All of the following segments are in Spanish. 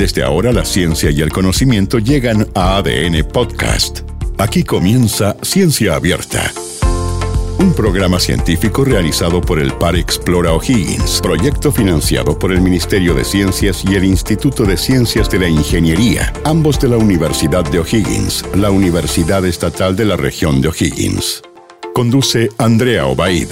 Desde ahora la ciencia y el conocimiento llegan a ADN Podcast. Aquí comienza Ciencia Abierta. Un programa científico realizado por el Par Explora O'Higgins, proyecto financiado por el Ministerio de Ciencias y el Instituto de Ciencias de la Ingeniería, ambos de la Universidad de O'Higgins, la Universidad Estatal de la región de O'Higgins. Conduce Andrea Obaid.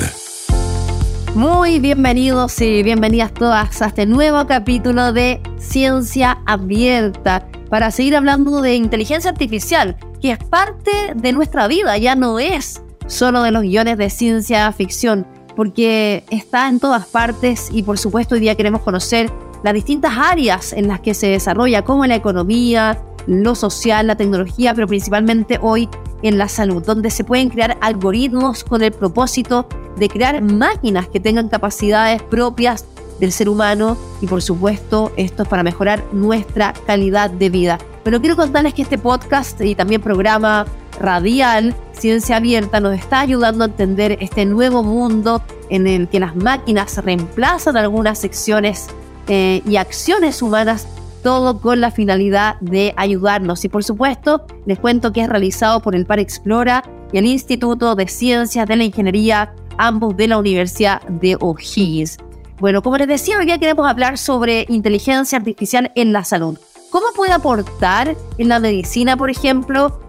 Muy bienvenidos y bienvenidas todas a este nuevo capítulo de Ciencia Abierta para seguir hablando de inteligencia artificial, que es parte de nuestra vida, ya no es solo de los guiones de ciencia ficción, porque está en todas partes y por supuesto hoy día queremos conocer las distintas áreas en las que se desarrolla, como la economía, lo social, la tecnología, pero principalmente hoy en la salud, donde se pueden crear algoritmos con el propósito de crear máquinas que tengan capacidades propias del ser humano y por supuesto esto es para mejorar nuestra calidad de vida. Pero quiero contarles que este podcast y también programa radial Ciencia Abierta nos está ayudando a entender este nuevo mundo en el que las máquinas reemplazan algunas secciones eh, y acciones humanas todo con la finalidad de ayudarnos. Y por supuesto, les cuento que es realizado por el Par Explora y el Instituto de Ciencias de la Ingeniería, ambos de la Universidad de O'Higgins. Bueno, como les decía, hoy día queremos hablar sobre inteligencia artificial en la salud. ¿Cómo puede aportar en la medicina, por ejemplo?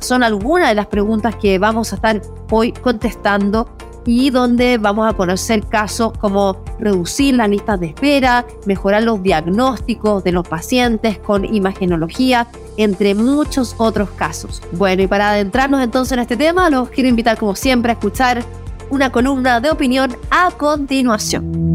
son algunas de las preguntas que vamos a estar hoy contestando y donde vamos a conocer casos como reducir las listas de espera, mejorar los diagnósticos de los pacientes con imagenología, entre muchos otros casos. Bueno, y para adentrarnos entonces en este tema, los quiero invitar como siempre a escuchar una columna de opinión a continuación.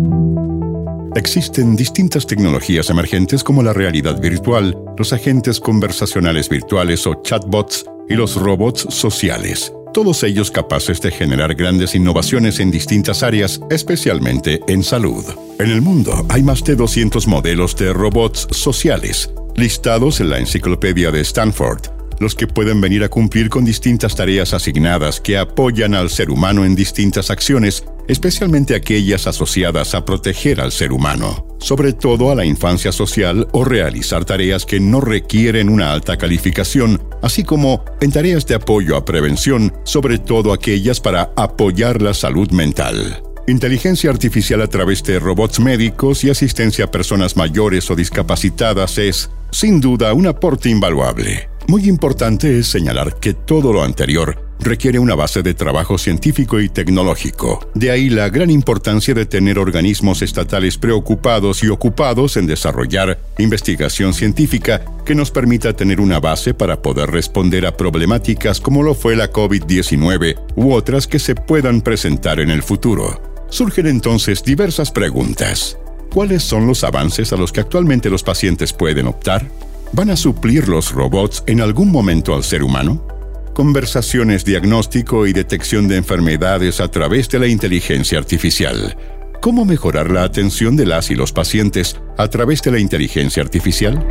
Existen distintas tecnologías emergentes como la realidad virtual, los agentes conversacionales virtuales o chatbots y los robots sociales todos ellos capaces de generar grandes innovaciones en distintas áreas, especialmente en salud. En el mundo hay más de 200 modelos de robots sociales, listados en la enciclopedia de Stanford, los que pueden venir a cumplir con distintas tareas asignadas que apoyan al ser humano en distintas acciones, especialmente aquellas asociadas a proteger al ser humano, sobre todo a la infancia social o realizar tareas que no requieren una alta calificación, así como en tareas de apoyo a prevención, sobre todo aquellas para apoyar la salud mental. Inteligencia artificial a través de robots médicos y asistencia a personas mayores o discapacitadas es, sin duda, un aporte invaluable. Muy importante es señalar que todo lo anterior requiere una base de trabajo científico y tecnológico. De ahí la gran importancia de tener organismos estatales preocupados y ocupados en desarrollar investigación científica que nos permita tener una base para poder responder a problemáticas como lo fue la COVID-19 u otras que se puedan presentar en el futuro. Surgen entonces diversas preguntas. ¿Cuáles son los avances a los que actualmente los pacientes pueden optar? ¿Van a suplir los robots en algún momento al ser humano? Conversaciones, diagnóstico y detección de enfermedades a través de la inteligencia artificial. ¿Cómo mejorar la atención de las y los pacientes a través de la inteligencia artificial?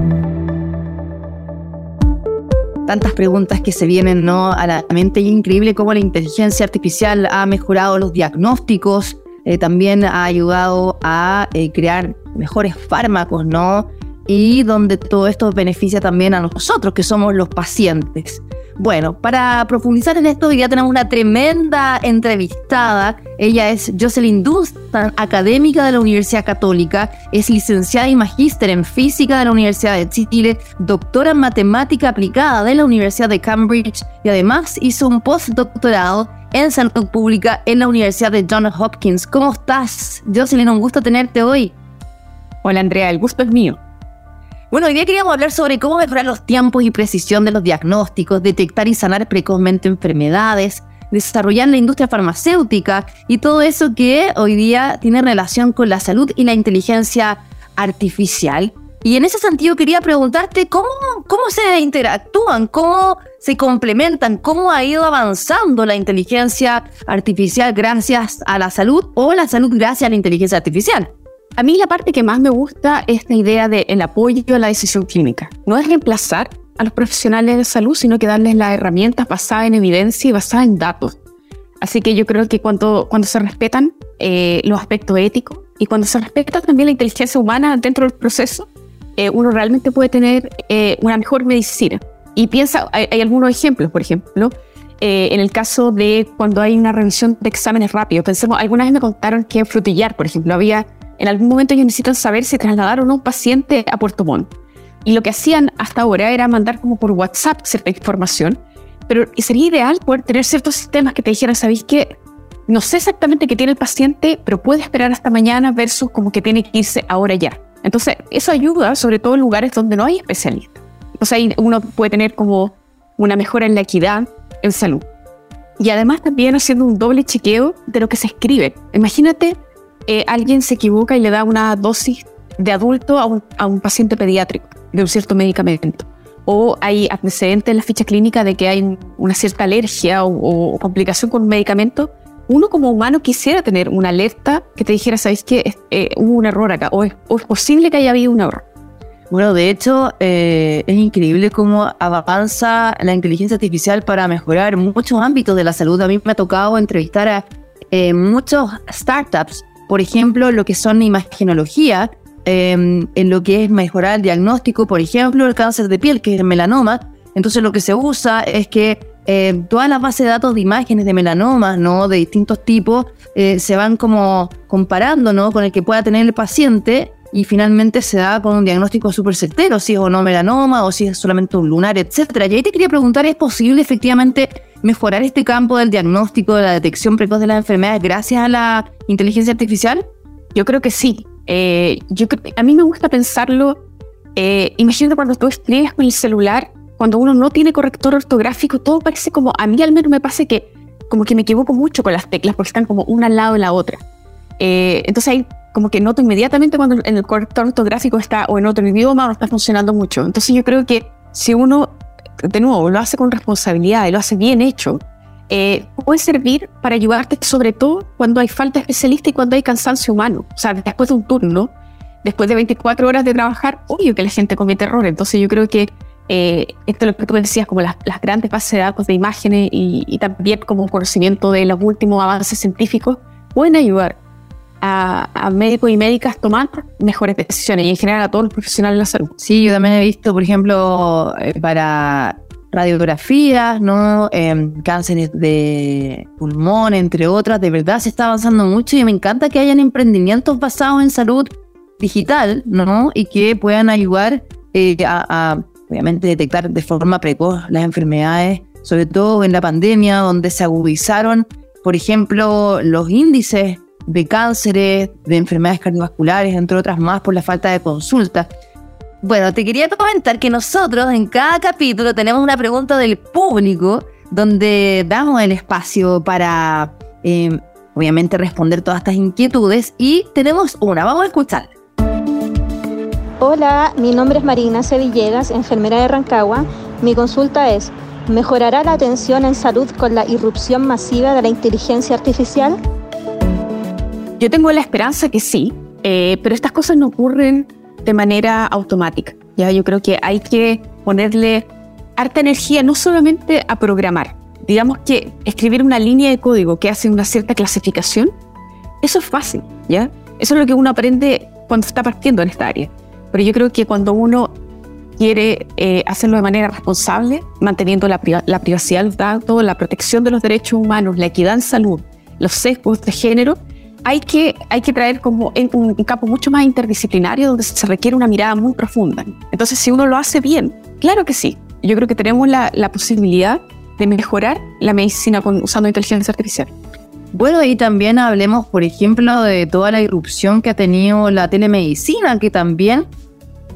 Tantas preguntas que se vienen ¿no? a la mente. Increíble cómo la inteligencia artificial ha mejorado los diagnósticos, eh, también ha ayudado a eh, crear mejores fármacos, ¿no? y donde todo esto beneficia también a nosotros, que somos los pacientes. Bueno, para profundizar en esto, ya tenemos una tremenda entrevistada. Ella es Jocelyn Dustan, académica de la Universidad Católica, es licenciada y magíster en física de la Universidad de Chile, doctora en matemática aplicada de la Universidad de Cambridge y además hizo un postdoctorado en salud pública en la Universidad de Johns Hopkins. ¿Cómo estás, Jocelyn? Un gusto tenerte hoy. Hola, Andrea, el gusto es mío. Bueno, hoy día queríamos hablar sobre cómo mejorar los tiempos y precisión de los diagnósticos, detectar y sanar precozmente enfermedades, desarrollar la industria farmacéutica y todo eso que hoy día tiene relación con la salud y la inteligencia artificial. Y en ese sentido quería preguntarte cómo, cómo se interactúan, cómo se complementan, cómo ha ido avanzando la inteligencia artificial gracias a la salud o la salud gracias a la inteligencia artificial. A mí la parte que más me gusta es la idea del apoyo a la decisión clínica. No es reemplazar a los profesionales de salud, sino que darles las herramientas basadas en evidencia y basadas en datos. Así que yo creo que cuando, cuando se respetan eh, los aspectos éticos y cuando se respeta también la inteligencia humana dentro del proceso, eh, uno realmente puede tener eh, una mejor medicina. Y piensa, hay, algunos ejemplos, por ejemplo, en el caso de cuando hay una revisión de exámenes rápidos. Pensemos, alguna me contaron que en Frutillar, por ejemplo, había, en algún momento ellos necesitan saber si trasladaron a un paciente a Puerto Montt. Y lo que hacían hasta ahora era mandar como por WhatsApp cierta información, pero sería ideal poder tener ciertos sistemas que te dijeran, ¿sabéis qué? No sé exactamente qué tiene el paciente, pero puede esperar hasta mañana versus como que tiene que irse ahora ya. Entonces, eso ayuda sobre todo en lugares donde no hay especialistas. Entonces ahí uno puede tener como una mejora en la equidad en salud. Y además también haciendo un doble chequeo de lo que se escribe. Imagínate, eh, alguien se equivoca y le da una dosis de adulto a un, a un paciente pediátrico de un cierto medicamento. O hay antecedentes en la ficha clínica de que hay una cierta alergia o, complicación con un medicamento. Uno como humano quisiera tener una alerta que te dijera, ¿sabéis que eh, hubo un error acá? O es, posible que haya habido un error. Bueno, de hecho, eh, es increíble cómo avanza la inteligencia artificial para mejorar muchos ámbitos de la salud. A mí me ha tocado entrevistar a eh, muchos startups, por ejemplo, lo que son imagenología, Em, en lo que es mejorar el diagnóstico, por ejemplo, el cáncer de piel, que es el melanoma. Entonces lo que se usa es que eh, todas las bases de datos de imágenes de melanoma, ¿no? De distintos tipos, eh, se van como comparando, ¿no? Con el que pueda tener el paciente y finalmente se da con un diagnóstico súper certero, si es o no melanoma o si es solamente un lunar, etcétera. Y ahí te quería preguntar, ¿es posible efectivamente mejorar este campo del diagnóstico, de la detección precoz de las enfermedades gracias a la inteligencia artificial? Yo creo que sí. Eh, yo, a mí me gusta pensarlo, eh, imagínate cuando tú escribes con el celular, cuando uno no tiene corrector ortográfico, todo parece como, a mí al menos me pasa que como que me equivoco mucho con las teclas porque están como una al lado de la otra. Eh, entonces ahí como que noto inmediatamente cuando en el corrector ortográfico está o en otro idioma no está funcionando mucho. Entonces yo creo que si uno, de nuevo, lo hace con responsabilidad y lo hace bien hecho, eh, puede servir para ayudarte sobre todo cuando hay falta especialista y cuando hay cansancio humano. O sea, después de un turno, después de 24 horas de trabajar, obvio que la gente comete errores. Entonces yo creo que eh, esto es lo que tú decías, como las, grandes bases de datos de imágenes y, también como conocimiento de los últimos avances científicos, pueden ayudar a, médicos y médicas tomar mejores decisiones y en general a todos los profesionales de la salud. Sí, yo también he visto, por ejemplo, eh, para radiografías, ¿no? Em, cánceres de pulmón, entre otras. De verdad se está avanzando mucho y me encanta que hayan emprendimientos basados en salud digital, ¿no? Y que puedan ayudar eh, a, obviamente, detectar de forma precoz las enfermedades, sobre todo en la pandemia, donde se agudizaron, por ejemplo, los índices de cánceres, de enfermedades cardiovasculares, entre otras más, por la falta de consulta. Bueno, te quería comentar que nosotros en cada capítulo tenemos una pregunta del público donde damos el espacio para, eh, obviamente, responder todas estas inquietudes y tenemos una, vamos a escuchar. Hola, mi nombre es Marina Sevillegas, enfermera de Rancagua. Mi consulta es, ¿mejorará la atención en salud con la irrupción masiva de la inteligencia artificial? Yo tengo la esperanza que sí, eh, pero estas cosas no ocurren de manera automática. ¿ya? Yo creo que hay que ponerle harta energía no solamente a programar. Digamos que escribir una línea de código que hace una cierta clasificación, eso es fácil, ¿ya? Eso es lo que uno aprende cuando está partiendo en esta área. Pero yo creo que cuando uno quiere eh, hacerlo de manera responsable, manteniendo la, la privacidad de los datos, la protección de los derechos humanos, la equidad en salud, los sesgos de género, hay que, hay que traer como un, campo mucho más interdisciplinario donde se requiere una mirada muy profunda. Entonces, si uno lo hace bien, claro que sí. Yo creo que tenemos la, la posibilidad de mejorar la medicina con, usando inteligencia artificial. Bueno, y también hablemos, por ejemplo, de toda la irrupción que ha tenido la telemedicina, que también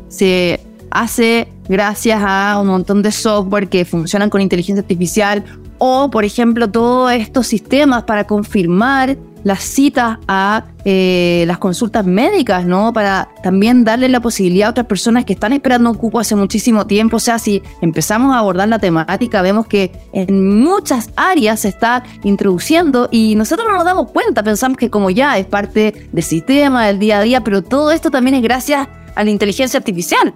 se hace gracias a un montón de software que funcionan con inteligencia artificial o, por ejemplo, todos estos sistemas para confirmar las citas a eh, las consultas médicas, ¿no? Para también darle la posibilidad a otras personas que están esperando un cupo hace muchísimo tiempo. O sea, si empezamos a abordar la temática, vemos que en muchas áreas se está introduciendo y nosotros no nos damos cuenta, pensamos que como ya es parte del sistema, del día a día, pero todo esto también es gracias a la inteligencia artificial.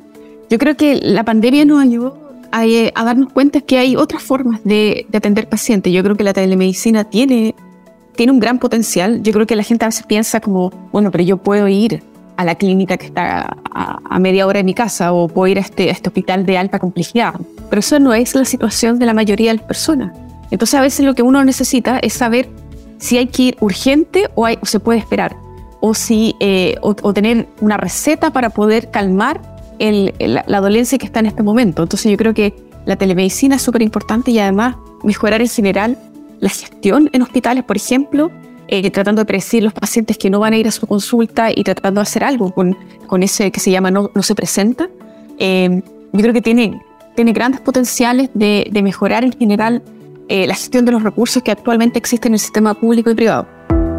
Yo creo que la pandemia nos ayudó a, eh, darnos cuenta que hay otras formas de atender pacientes. Yo creo que la telemedicina tiene tiene un gran potencial. Yo creo que la gente a veces piensa como, bueno, pero yo puedo ir a la clínica que está a, media hora de mi casa o puedo ir a este, a este hospital de alta complejidad. Pero eso no es la situación de la mayoría de las personas. Entonces a veces lo que uno necesita es saber si hay que ir urgente o, se puede esperar, o, si, eh, o, tener una receta para poder calmar la, dolencia que está en este momento. Entonces yo creo que la telemedicina es súper importante y además mejorar en general la gestión en hospitales, por ejemplo, eh, tratando de predecir los pacientes que no van a ir a su consulta y tratando de hacer algo con, con ese que se llama no, no se presenta. Eh, yo creo que tiene, tiene grandes potenciales de, mejorar en general eh, la gestión de los recursos que actualmente existen en el sistema público y privado.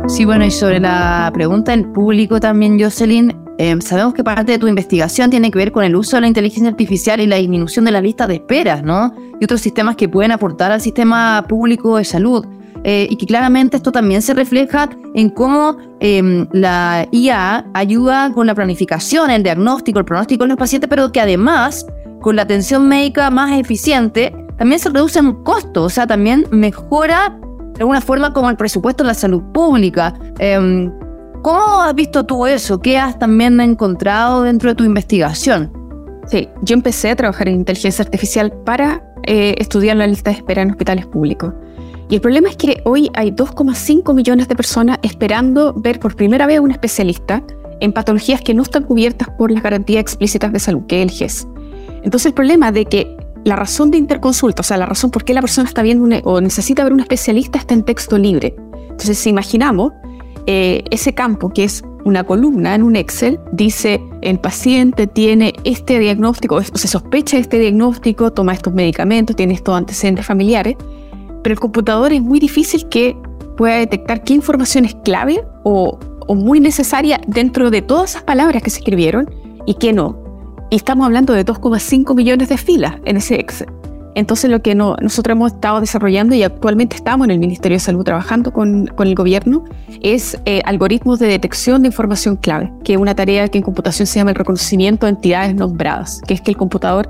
Sí, bueno, y sobre la pregunta en público también, Jocelyn, eh, sabemos que parte de tu investigación tiene que ver con el uso de la inteligencia artificial y la disminución de las listas de esperas, ¿no? Y otros sistemas que pueden aportar al sistema público de salud. Eh, y que claramente esto también se refleja en cómo em, la IA ayuda con la planificación, el diagnóstico, el pronóstico de los pacientes, pero que además, con la atención médica más eficiente, también se reduce en costo, o sea, también mejora de alguna forma como el presupuesto de la salud pública. Em, ¿Cómo has visto tú eso? ¿Qué has también encontrado dentro de tu investigación? Sí, yo empecé a trabajar en inteligencia artificial para eh, estudiar la lista de espera en hospitales públicos. Y el problema es que hoy hay 2,5 millones de personas esperando ver por primera vez a un especialista en patologías que no están cubiertas por las garantías explícitas de salud, que es el GES. Entonces el problema de que la razón de interconsulta, o sea, la razón por qué la persona está viendo o necesita ver un especialista está en texto libre. Entonces, si imaginamos eh, ese campo que es una columna en un Excel, dice el paciente tiene este diagnóstico, o se sospecha este diagnóstico, toma estos medicamentos, tiene estos antecedentes familiares, pero el computador es muy difícil que pueda detectar qué información es clave o, o muy necesaria dentro de todas esas palabras que se escribieron y qué no. Y estamos hablando de 2,5 millones de filas en ese Excel. Entonces lo que nosotros hemos estado desarrollando y actualmente estamos en el Ministerio de Salud trabajando con, con el gobierno es eh, algoritmos de detección de información clave, que es una tarea que en computación se llama el reconocimiento de entidades nombradas, que es que el computador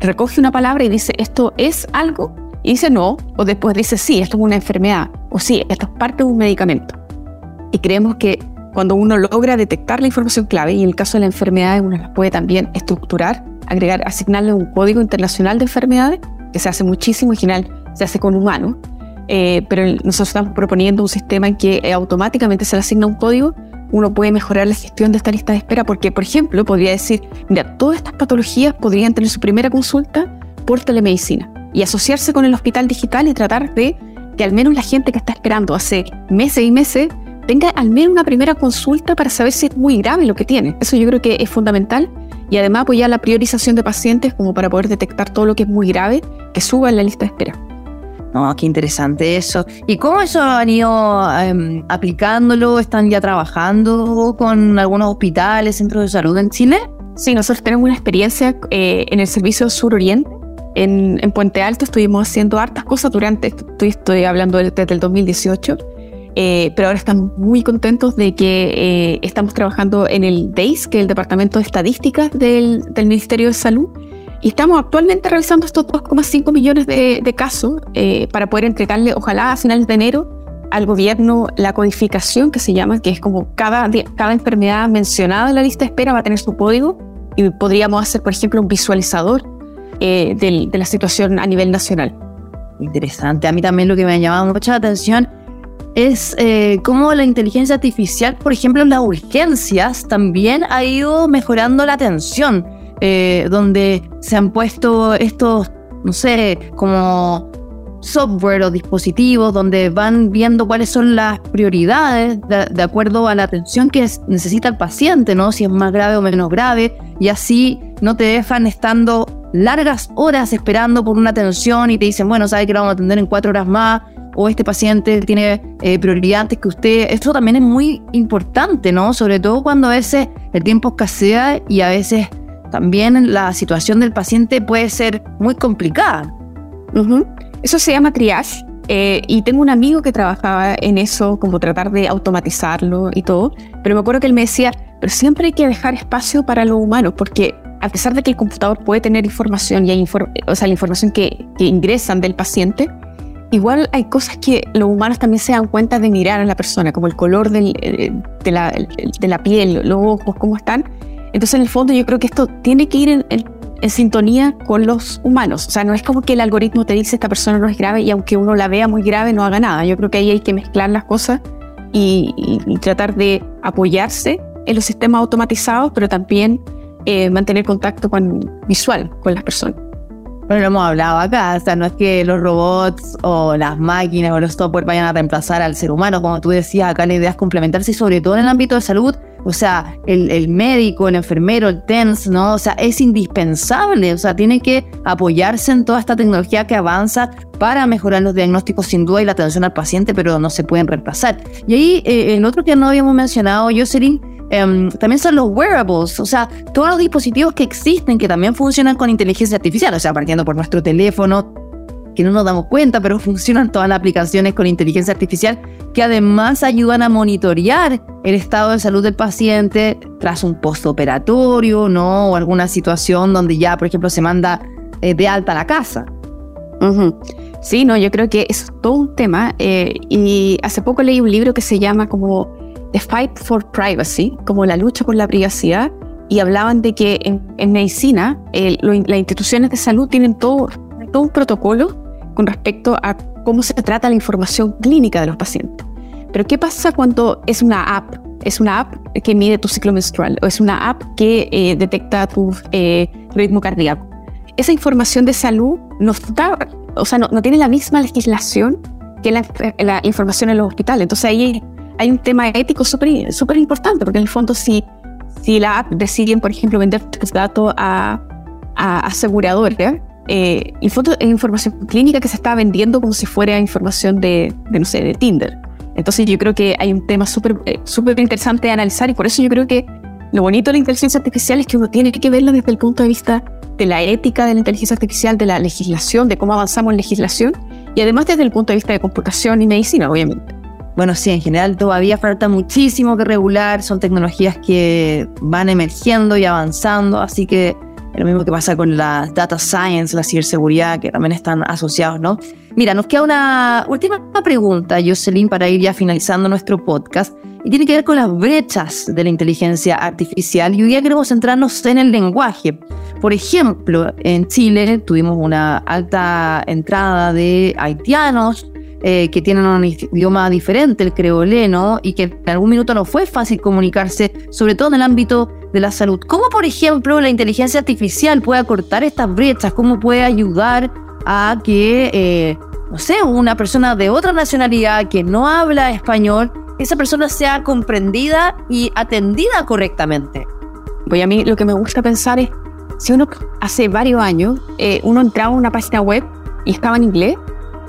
recoge una palabra y dice esto es algo y dice no, o después dice sí, esto es una enfermedad, o sí, esto es parte de un medicamento. Y creemos que cuando uno logra detectar la información clave, y en el caso de la enfermedad uno la puede también estructurar, agregar, asignarle un código internacional de enfermedades, que se hace muchísimo, en general se hace con humanos, eh, pero nosotros estamos proponiendo un sistema en que eh, automáticamente se le asigna un código, uno puede mejorar la gestión de esta lista de espera, porque, por ejemplo, podría decir, mira, todas estas patologías podrían tener su primera consulta por telemedicina y asociarse con el hospital digital y tratar de que al menos la gente que está esperando hace meses y meses tenga al menos una primera consulta para saber si es muy grave lo que tiene. Eso yo creo que es fundamental y además apoyar la priorización de pacientes como para poder detectar todo lo que es muy grave que suba en la lista de espera. No, qué interesante eso. ¿Y cómo eso han ido em, aplicándolo? ¿Están ya trabajando con algunos hospitales, centros de salud en Chile? Sí, nosotros tenemos una experiencia eh, en el servicio sur-oriente. En, en, Puente Alto estuvimos haciendo hartas cosas durante, estoy, estoy hablando desde el 2018 eh, pero ahora estamos muy contentos de que eh, estamos trabajando en el DEIS, que es el Departamento de Estadísticas del, Ministerio de Salud, y estamos actualmente realizando estos 2,5 millones de, casos eh, para poder entregarle, ojalá a finales de enero, al gobierno la codificación que se llama, que es como cada, cada enfermedad mencionada en la lista de espera va a tener su código y podríamos hacer, por ejemplo, un visualizador de la situación a nivel nacional. Interesante. A mí también lo que me ha llamado mucha atención es eh, cómo la inteligencia artificial, por ejemplo, en las urgencias, también ha ido mejorando la atención, eh, donde se han puesto estos, no sé, como software o dispositivos donde van viendo cuáles son las prioridades de, acuerdo a la atención que necesita el paciente, ¿no? Si es más grave o menos grave, y así no te dejan estando largas horas esperando por una atención y te dicen, bueno, sabes que lo vamos a atender en cuatro horas más, o este paciente tiene eh, prioridad antes que usted. Esto también es muy importante, ¿no? Sobre todo cuando a veces el tiempo escasea y a veces también la situación del paciente puede ser muy complicada. Eso se llama triage. Eh, y tengo un amigo que trabajaba en eso, como tratar de automatizarlo y todo, pero me acuerdo que él me decía, pero siempre hay que dejar espacio para lo humano, porque a pesar de que el computador puede tener información, y hay o sea, la información que, que ingresan del paciente, igual hay cosas que los humanos también se dan cuenta de mirar a la persona, como el color del, eh, de, la, de, la, piel, los ojos, cómo están. Entonces, en el fondo, yo creo que esto tiene que ir en, en, sintonía con los humanos. O sea, no es como que el algoritmo te dice esta persona no es grave y aunque uno la vea muy grave, no haga nada. Yo creo que ahí hay que mezclar las cosas y, y, tratar de apoyarse en los sistemas automatizados, pero también eh, mantener contacto con, visual con las personas. Bueno, lo hemos hablado acá, o sea, no es que los robots o las máquinas o los software vayan a reemplazar al ser humano, como tú decías, acá la idea es complementarse, sobre todo en el ámbito de salud, o sea, el, médico, el enfermero, el TENS, ¿no? O sea, es indispensable, o sea, tiene que apoyarse en toda esta tecnología que avanza para mejorar los diagnósticos sin duda y la atención al paciente, pero no se pueden reemplazar. Y ahí, eh, el otro que no habíamos mencionado, Jocelyn, Em, también son los wearables, o sea, todos los dispositivos que existen que también funcionan con inteligencia artificial, o sea, partiendo por nuestro teléfono, que no nos damos cuenta, pero funcionan todas las aplicaciones con inteligencia artificial que además ayudan a monitorear el estado de salud del paciente tras un postoperatorio, ¿no? O alguna situación donde ya, por ejemplo, se manda eh, de alta a la casa. Sí, no, yo creo que es todo un tema. Eh, y hace poco leí un libro que se llama como The Fight for Privacy, como la lucha por la privacidad, y hablaban de que en, medicina las instituciones de salud tienen todo, todo un protocolo con respecto a cómo se trata la información clínica de los pacientes. Pero ¿qué pasa cuando es una app? Es una app que mide tu ciclo menstrual o es una app que eh, detecta tu eh, ritmo cardíaco. Esa información de salud no, está, o sea, no, tiene la misma legislación que la, la información en los hospitales. Entonces ahí hay un tema ético súper super importante, porque en el fondo si, si la app deciden, por ejemplo, vender tus datos a, a aseguradoras, eh, el fondo es información clínica que se está vendiendo como si fuera información de, de no sé, de Tinder. Entonces yo creo que hay un tema súper eh, súper interesante de analizar y por eso yo creo que lo bonito de la inteligencia artificial es que uno tiene que verlo desde el punto de vista de la ética de la inteligencia artificial, de la legislación, de cómo avanzamos en legislación y además desde el punto de vista de computación y medicina, obviamente. Bueno, sí, en general todavía falta muchísimo que regular, son tecnologías que van emergiendo y avanzando, así que lo mismo que pasa con la data science, la ciberseguridad, que también están asociados, ¿no? Mira, nos queda una última pregunta, Jocelyn, para ir ya finalizando nuestro podcast, y tiene que ver con las brechas de la inteligencia artificial, y hoy día queremos centrarnos en el lenguaje. Por ejemplo, en Chile tuvimos una alta entrada de haitianos, eh, que tienen un idioma diferente, el creoleno, y que en algún minuto no fue fácil comunicarse, sobre todo en el ámbito de la salud. ¿Cómo, por ejemplo, la inteligencia artificial puede acortar estas brechas? ¿Cómo puede ayudar a que, eh, no sé, una persona de otra nacionalidad que no habla español, esa persona sea comprendida y atendida correctamente? Pues a mí lo que me gusta pensar es, si uno hace varios años, eh, uno entraba a una página web y estaba en inglés,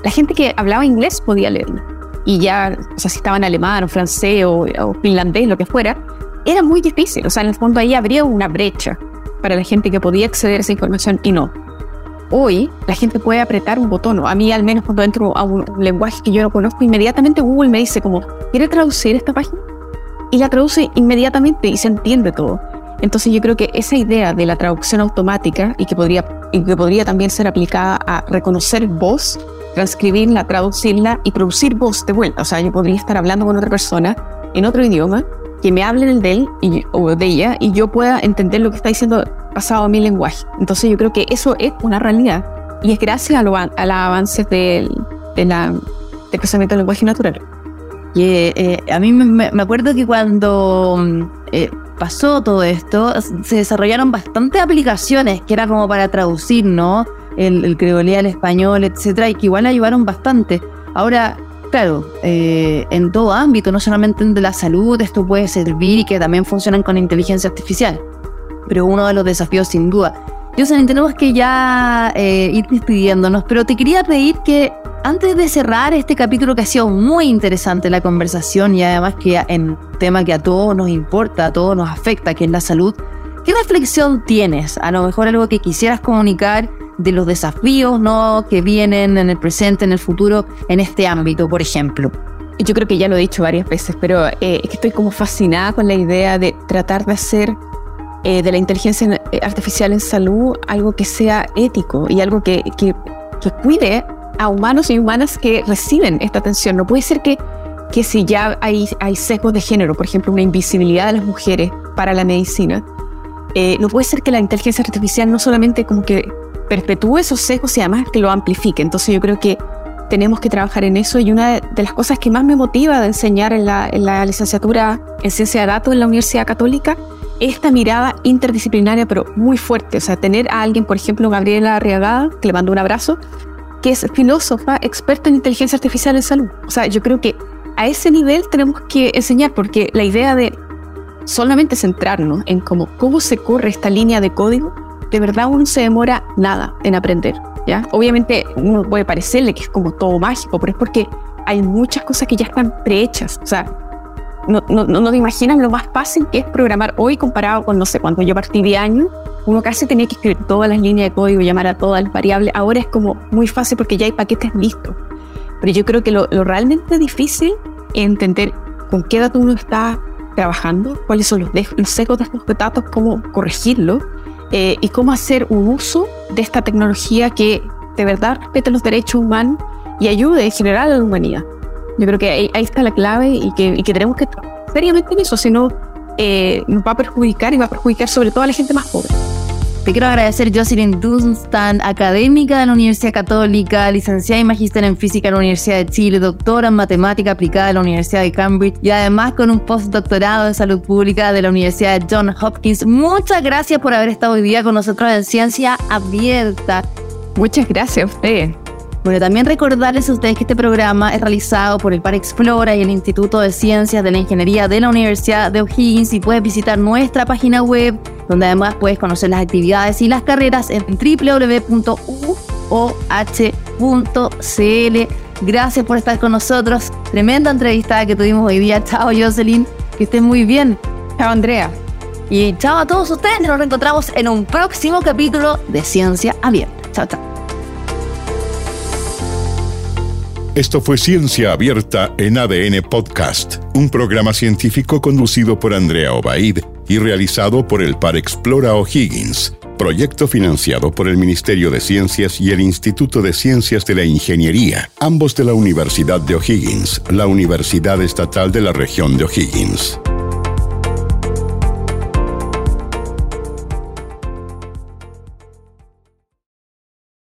la gente que hablaba inglés podía leerlo. Y ya, o sea, si estaba en alemán o francés o, finlandés, lo que fuera, era muy difícil. O sea, en el fondo ahí habría una brecha para la gente que podía acceder a esa información y no. Hoy la gente puede apretar un botón, o a mí al menos cuando entro a un, lenguaje que yo no conozco, inmediatamente Google me dice como, ¿quiere traducir esta página? Y la traduce inmediatamente y se entiende todo. Entonces yo creo que esa idea de la traducción automática y que podría, y que podría también ser aplicada a reconocer voz transcribirla, traducirla y producir voz de vuelta. O sea, yo podría estar hablando con otra persona en otro idioma que me hable el de él y, o de ella y yo pueda entender lo que está diciendo pasado mi lenguaje. Entonces yo creo que eso es una realidad y es gracias a, los avances del, de la, del pensamiento del lenguaje natural. Y eh, a mí me, acuerdo que cuando eh, pasó todo esto, se desarrollaron bastantes aplicaciones que era como para traducir, ¿no? El, el español, etcétera, y que igual ayudaron bastante. Ahora, claro, eh, en todo ámbito, no solamente en de la salud, esto puede servir y que también funcionan con inteligencia artificial. Pero uno de los desafíos, sin duda. Jocelyn, tenemos que ya eh, ir despidiéndonos, pero te quería pedir que antes de cerrar este capítulo que ha sido muy interesante la conversación y además que en tema que a todos nos importa, a todos nos afecta, que es la salud, ¿qué reflexión tienes? A lo mejor algo que quisieras comunicar de los desafíos ¿no? que vienen en el presente, en el futuro, en este ámbito, por ejemplo. Yo creo que ya lo he dicho varias veces, pero eh, estoy como fascinada con la idea de tratar de hacer eh, de la inteligencia artificial en salud algo que sea ético y algo que, que, que cuide a humanos y humanas que reciben esta atención. No puede ser que, que si ya hay, hay sesgos de género, por ejemplo, una invisibilidad de las mujeres para la medicina, eh, no puede ser que la inteligencia artificial no solamente como que perpetúe esos sesgos y además que lo amplifique. Entonces yo creo que tenemos que trabajar en eso y una de las cosas que más me motiva de enseñar en la, en la licenciatura en ciencia de datos en la Universidad Católica es esta mirada interdisciplinaria pero muy fuerte. O sea, tener a alguien, por ejemplo, Gabriela Arriagada, que le mando un abrazo, que es filósofa, experta en inteligencia artificial en salud. O sea, yo creo que a ese nivel tenemos que enseñar porque la idea de solamente centrarnos en cómo, cómo se corre esta línea de código, de verdad uno se demora nada en aprender. ¿ya? Obviamente uno puede parecerle que es como todo mágico, pero es porque hay muchas cosas que ya están prehechas. O sea, no, no, no te imaginas lo más fácil que es programar hoy comparado con, no sé, cuando yo partí de año, uno casi tenía que escribir todas las líneas de código, llamar a todas las variables. Ahora es como muy fácil porque ya hay paquetes listos. Pero yo creo que lo, lo realmente difícil es entender con qué datos uno está trabajando, cuáles son los, los secos de estos datos, cómo corregirlo eh, y cómo hacer un uso de esta tecnología que de verdad respete los derechos humanos y ayude en general a la humanidad. Yo creo que ahí, está la clave y que, y que tenemos que trabajar seriamente en eso, si no eh, nos va a perjudicar y va a perjudicar sobre todo a la gente más pobre. Te quiero agradecer Jocelyn Dunstan, académica de la Universidad Católica, licenciada y magíster en física en la Universidad de Chile, doctora en matemática aplicada de la Universidad de Cambridge y además con un postdoctorado en salud pública de la Universidad de Johns Hopkins. Muchas gracias por haber estado hoy día con nosotros en Ciencia Abierta. Muchas gracias a ustedes. Bueno, también recordarles a ustedes que este programa es realizado por el Par Explora y el Instituto de Ciencias de la Ingeniería de la Universidad de O'Higgins y puedes visitar nuestra página web donde además puedes conocer las actividades y las carreras en www.uoh.cl. Gracias por estar con nosotros. Tremenda entrevista que tuvimos hoy día. Chao Jocelyn, que estén muy bien. Chao Andrea. Y chao a todos ustedes. Nos reencontramos en un próximo capítulo de Ciencia Abierta. Chao, chao. Esto fue Ciencia Abierta en ADN Podcast, un programa científico conducido por Andrea Obaid y realizado por el Par Explora O'Higgins, proyecto financiado por el Ministerio de Ciencias y el Instituto de Ciencias de la Ingeniería, ambos de la Universidad de O'Higgins, la Universidad Estatal de la región de O'Higgins.